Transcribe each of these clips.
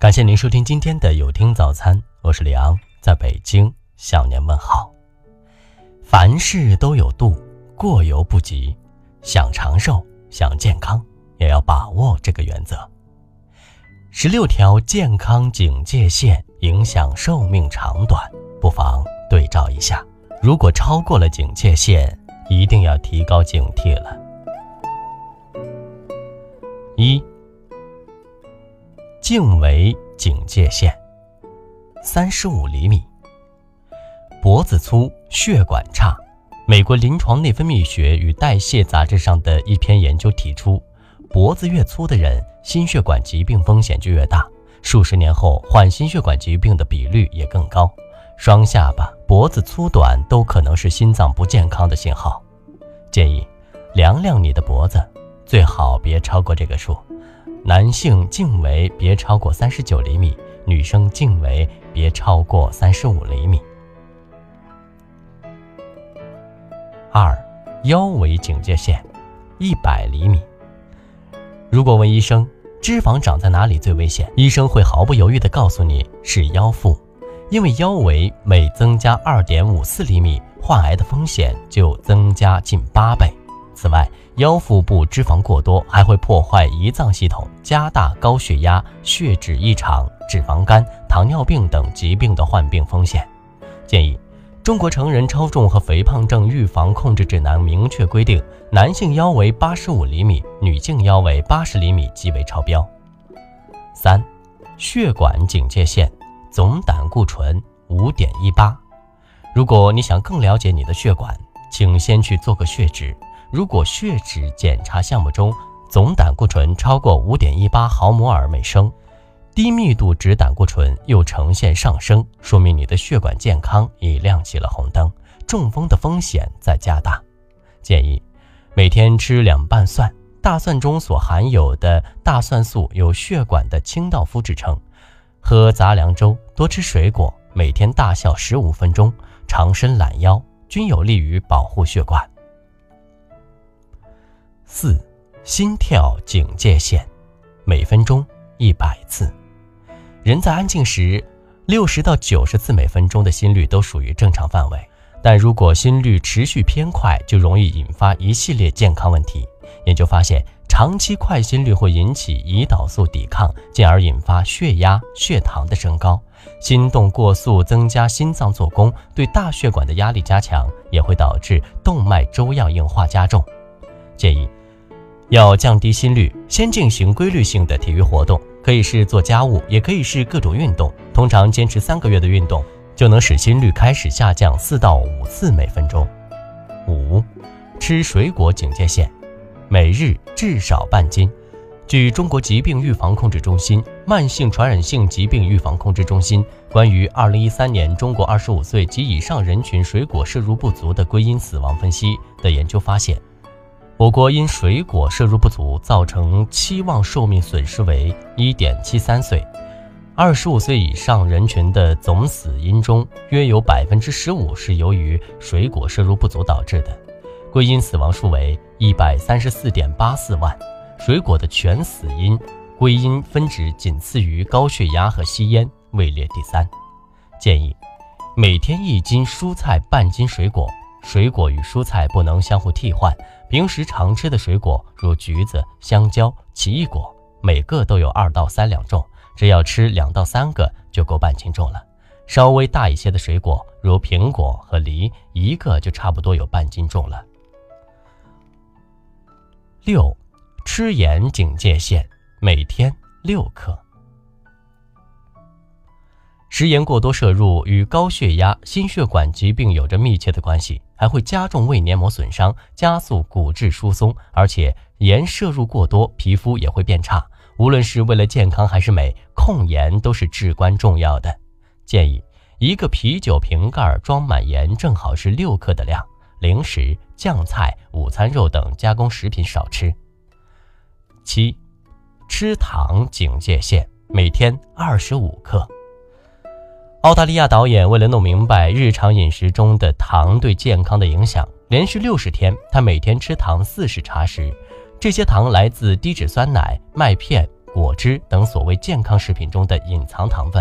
感谢您收听今天的有听早餐，我是李昂，在北京向您问好。凡事都有度，过犹不及。想长寿，想健康，也要把握这个原则。十六条健康警戒线影响寿命长短，不妨对照一下。如果超过了警戒线，一定要提高警惕了。一。颈围警戒线，三十五厘米。脖子粗，血管差。美国临床内分泌学与代谢杂志上的一篇研究提出，脖子越粗的人，心血管疾病风险就越大，数十年后患心血管疾病的比率也更高。双下巴、脖子粗短都可能是心脏不健康的信号。建议量量你的脖子，最好别超过这个数。男性颈围别超过三十九厘米，女生颈围别超过三十五厘米。二，腰围警戒线，一百厘米。如果问医生脂肪长在哪里最危险，医生会毫不犹豫地告诉你是腰腹，因为腰围每增加二点五四厘米，患癌的风险就增加近八倍。此外，腰腹部脂肪过多还会破坏胰脏系统，加大高血压、血脂异常、脂肪肝、糖尿病等疾病的患病风险。建议，中国成人超重和肥胖症预防控制指南明确规定，男性腰围八十五厘米，女性腰围八十厘米即为超标。三，血管警戒线，总胆固醇五点一八。如果你想更了解你的血管，请先去做个血脂。如果血脂检查项目中总胆固醇超过五点一八毫摩尔每升，低密度脂胆固醇又呈现上升，说明你的血管健康已亮起了红灯，中风的风险在加大。建议每天吃两瓣蒜，大蒜中所含有的大蒜素有血管的清道夫之称。喝杂粮粥，多吃水果，每天大笑十五分钟，长伸懒腰，均有利于保护血管。四，心跳警戒线，每分钟一百次。人在安静时，六十到九十次每分钟的心率都属于正常范围。但如果心率持续偏快，就容易引发一系列健康问题。研究发现，长期快心率会引起胰岛素抵抗，进而引发血压、血糖的升高。心动过速增加心脏做工，对大血管的压力加强，也会导致动脉粥样硬化加重。建议。要降低心率，先进行规律性的体育活动，可以是做家务，也可以是各种运动。通常坚持三个月的运动，就能使心率开始下降四到五次每分钟。五，吃水果警戒线，每日至少半斤。据中国疾病预防控制中心、慢性传染性疾病预防控制中心关于二零一三年中国二十五岁及以上人群水果摄入不足的归因死亡分析的研究发现。我国因水果摄入不足造成期望寿命损失为一点七三岁，二十五岁以上人群的总死因中，约有百分之十五是由于水果摄入不足导致的，归因死亡数为一百三十四点八四万。水果的全死因归因分值仅次于高血压和吸烟，位列第三。建议每天一斤蔬菜，半斤水果。水果与蔬菜不能相互替换。平时常吃的水果如橘子、香蕉、奇异果，每个都有二到三两重，只要吃两到三个就够半斤重了。稍微大一些的水果如苹果和梨，一个就差不多有半斤重了。六，吃盐警戒线，每天六克。食盐过多摄入与高血压、心血管疾病有着密切的关系，还会加重胃黏膜损伤，加速骨质疏松。而且盐摄入过多，皮肤也会变差。无论是为了健康还是美，控盐都是至关重要的。建议一个啤酒瓶盖装满盐，正好是六克的量。零食、酱菜、午餐肉等加工食品少吃。七，吃糖警戒线，每天二十五克。澳大利亚导演为了弄明白日常饮食中的糖对健康的影响，连续六十天，他每天吃糖四十茶匙。这些糖来自低脂酸奶、麦片、果汁等所谓健康食品中的隐藏糖分。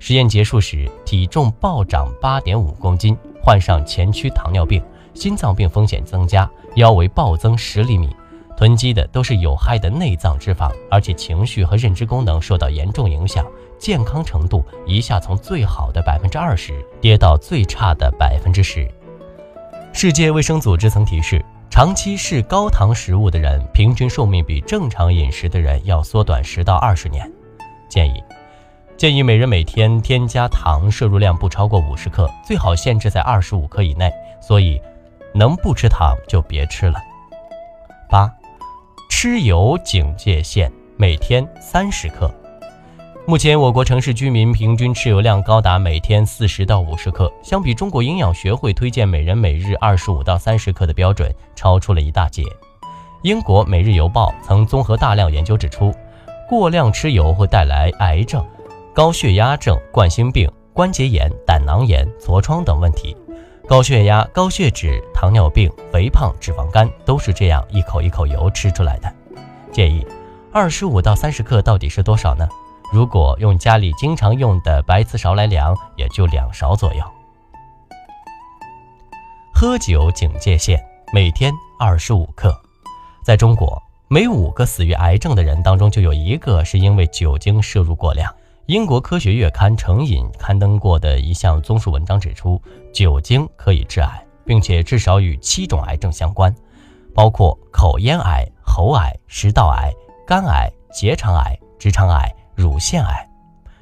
实验结束时，体重暴涨八点五公斤，患上前驱糖尿病、心脏病风险增加，腰围暴增十厘米，囤积的都是有害的内脏脂肪，而且情绪和认知功能受到严重影响，健康程度一下从最好的百分之二十跌到最差的百分之十。世界卫生组织曾提示。长期食高糖食物的人，平均寿命比正常饮食的人要缩短十到二十年。建议，建议每人每天添加糖摄入量不超过五十克，最好限制在二十五克以内。所以，能不吃糖就别吃了。八，吃油警戒线每天三十克。目前，我国城市居民平均吃油量高达每天四十到五十克，相比中国营养学会推荐每人每日二十五到三十克的标准，超出了一大截。英国《每日邮报》曾综合大量研究指出，过量吃油会带来癌症、高血压症、冠心病、关节炎、胆囊炎、痤疮等问题。高血压、高血脂、糖尿病、肥胖、脂肪肝都是这样一口一口油吃出来的。建议，二十五到三十克到底是多少呢？如果用家里经常用的白瓷勺来量，也就两勺左右。喝酒警戒线每天二十五克。在中国，每五个死于癌症的人当中就有一个是因为酒精摄入过量。英国科学月刊《成瘾》刊登过的一项综述文章指出，酒精可以致癌，并且至少与七种癌症相关，包括口咽癌、喉癌、食道癌、肝癌、结肠癌、直肠癌。乳腺癌，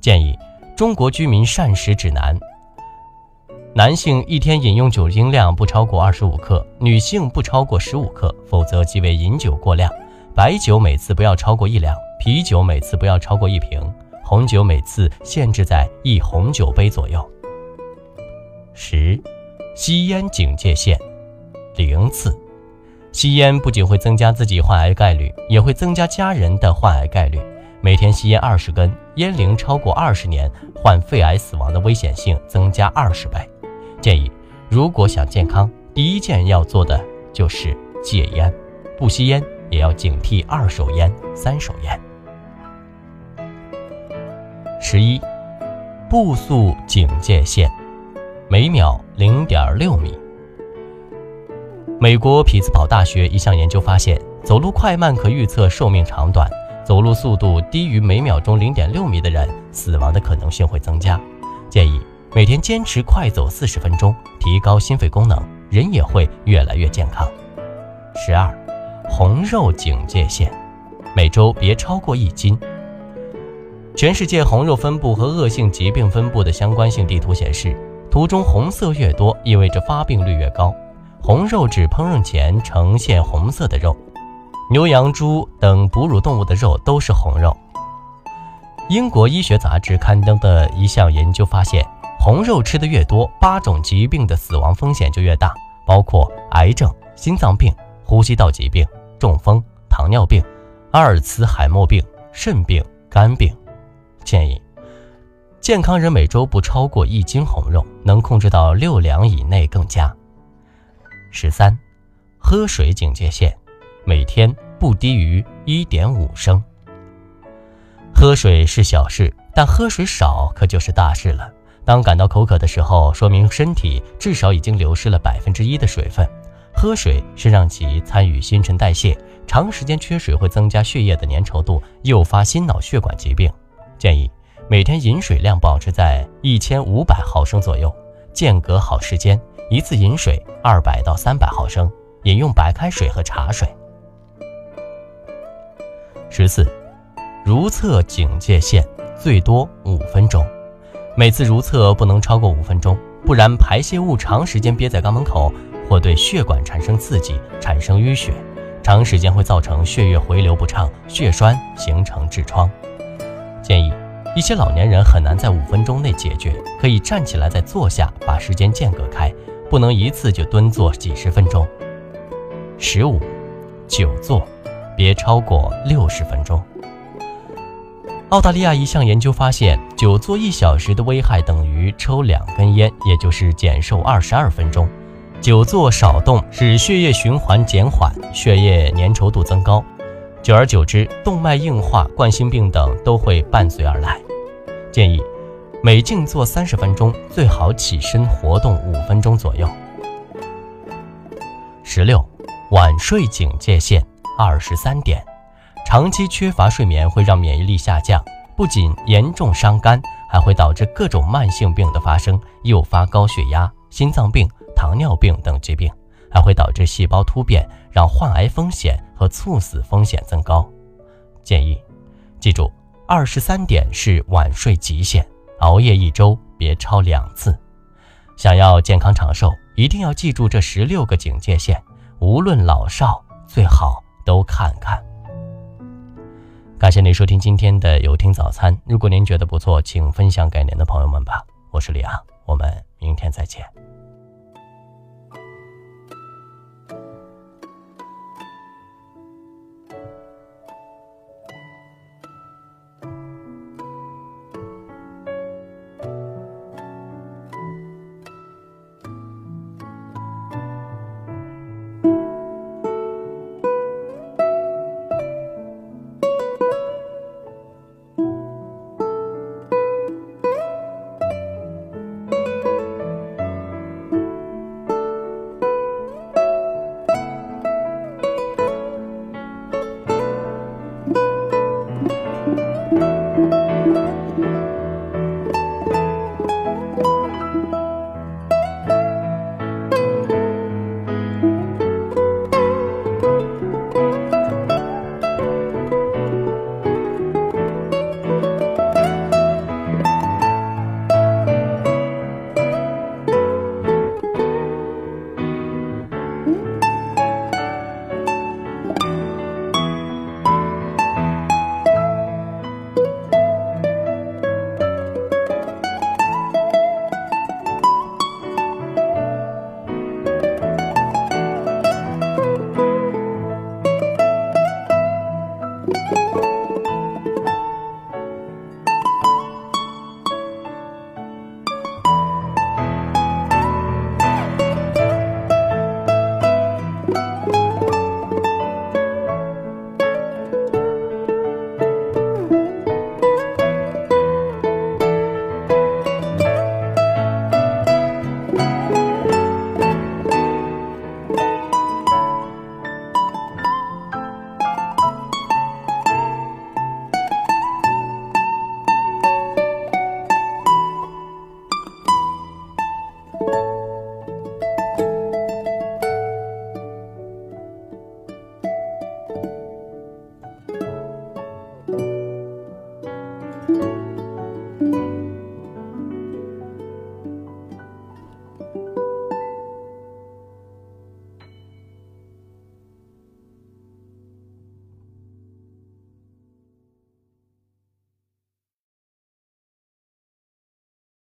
建议中国居民膳食指南：男性一天饮用酒精量不超过二十五克，女性不超过十五克，否则即为饮酒过量。白酒每次不要超过一两，啤酒每次不要超过一瓶，红酒每次限制在一红酒杯左右。十，吸烟警戒线零次。吸烟不仅会增加自己患癌概率，也会增加家人的患癌概率。每天吸烟二十根，烟龄超过二十年，患肺癌死亡的危险性增加二十倍。建议，如果想健康，第一件要做的就是戒烟，不吸烟也要警惕二手烟、三手烟。十一，步速警戒线，每秒零点六米。美国匹兹堡大学一项研究发现，走路快慢可预测寿命长短。走路速度低于每秒钟零点六米的人，死亡的可能性会增加。建议每天坚持快走四十分钟，提高心肺功能，人也会越来越健康。十二，红肉警戒线，每周别超过一斤。全世界红肉分布和恶性疾病分布的相关性地图显示，图中红色越多，意味着发病率越高。红肉指烹饪前呈现红色的肉。牛羊猪等哺乳动物的肉都是红肉。英国医学杂志刊登的一项研究发现，红肉吃的越多，八种疾病的死亡风险就越大，包括癌症、心脏病、呼吸道疾病、中风、糖尿病、阿尔茨海默病、肾病、肝病。建议健康人每周不超过一斤红肉，能控制到六两以内更佳。十三，喝水警戒线。每天不低于一点五升。喝水是小事，但喝水少可就是大事了。当感到口渴的时候，说明身体至少已经流失了百分之一的水分。喝水是让其参与新陈代谢，长时间缺水会增加血液的粘稠度，诱发心脑血管疾病。建议每天饮水量保持在一千五百毫升左右，间隔好时间，一次饮水二百到三百毫升，饮用白开水和茶水。十四，如厕警戒线最多五分钟，每次如厕不能超过五分钟，不然排泄物长时间憋在肛门口，或对血管产生刺激，产生淤血，长时间会造成血液回流不畅，血栓形成痔疮。建议一些老年人很难在五分钟内解决，可以站起来再坐下，把时间间隔开，不能一次就蹲坐几十分钟。十五，久坐。别超过六十分钟。澳大利亚一项研究发现，久坐一小时的危害等于抽两根烟，也就是减寿二十二分钟。久坐少动使血液循环减缓，血液粘稠度增高，久而久之，动脉硬化、冠心病等都会伴随而来。建议每静坐三十分钟，最好起身活动五分钟左右。十六，晚睡警戒线二十三点。长期缺乏睡眠会让免疫力下降，不仅严重伤肝，还会导致各种慢性病的发生，诱发高血压、心脏病、糖尿病等疾病。还会导致细胞突变，让患癌风险和猝死风险增高。建议记住，二十三点是晚睡极限，熬夜一周别超两次。想要健康长寿，一定要记住这十六个警戒线，无论老少，最好都看看。感谢您收听今天的有听早餐。如果您觉得不错，请分享给您的朋友们吧。我是李昂，我们明天再见。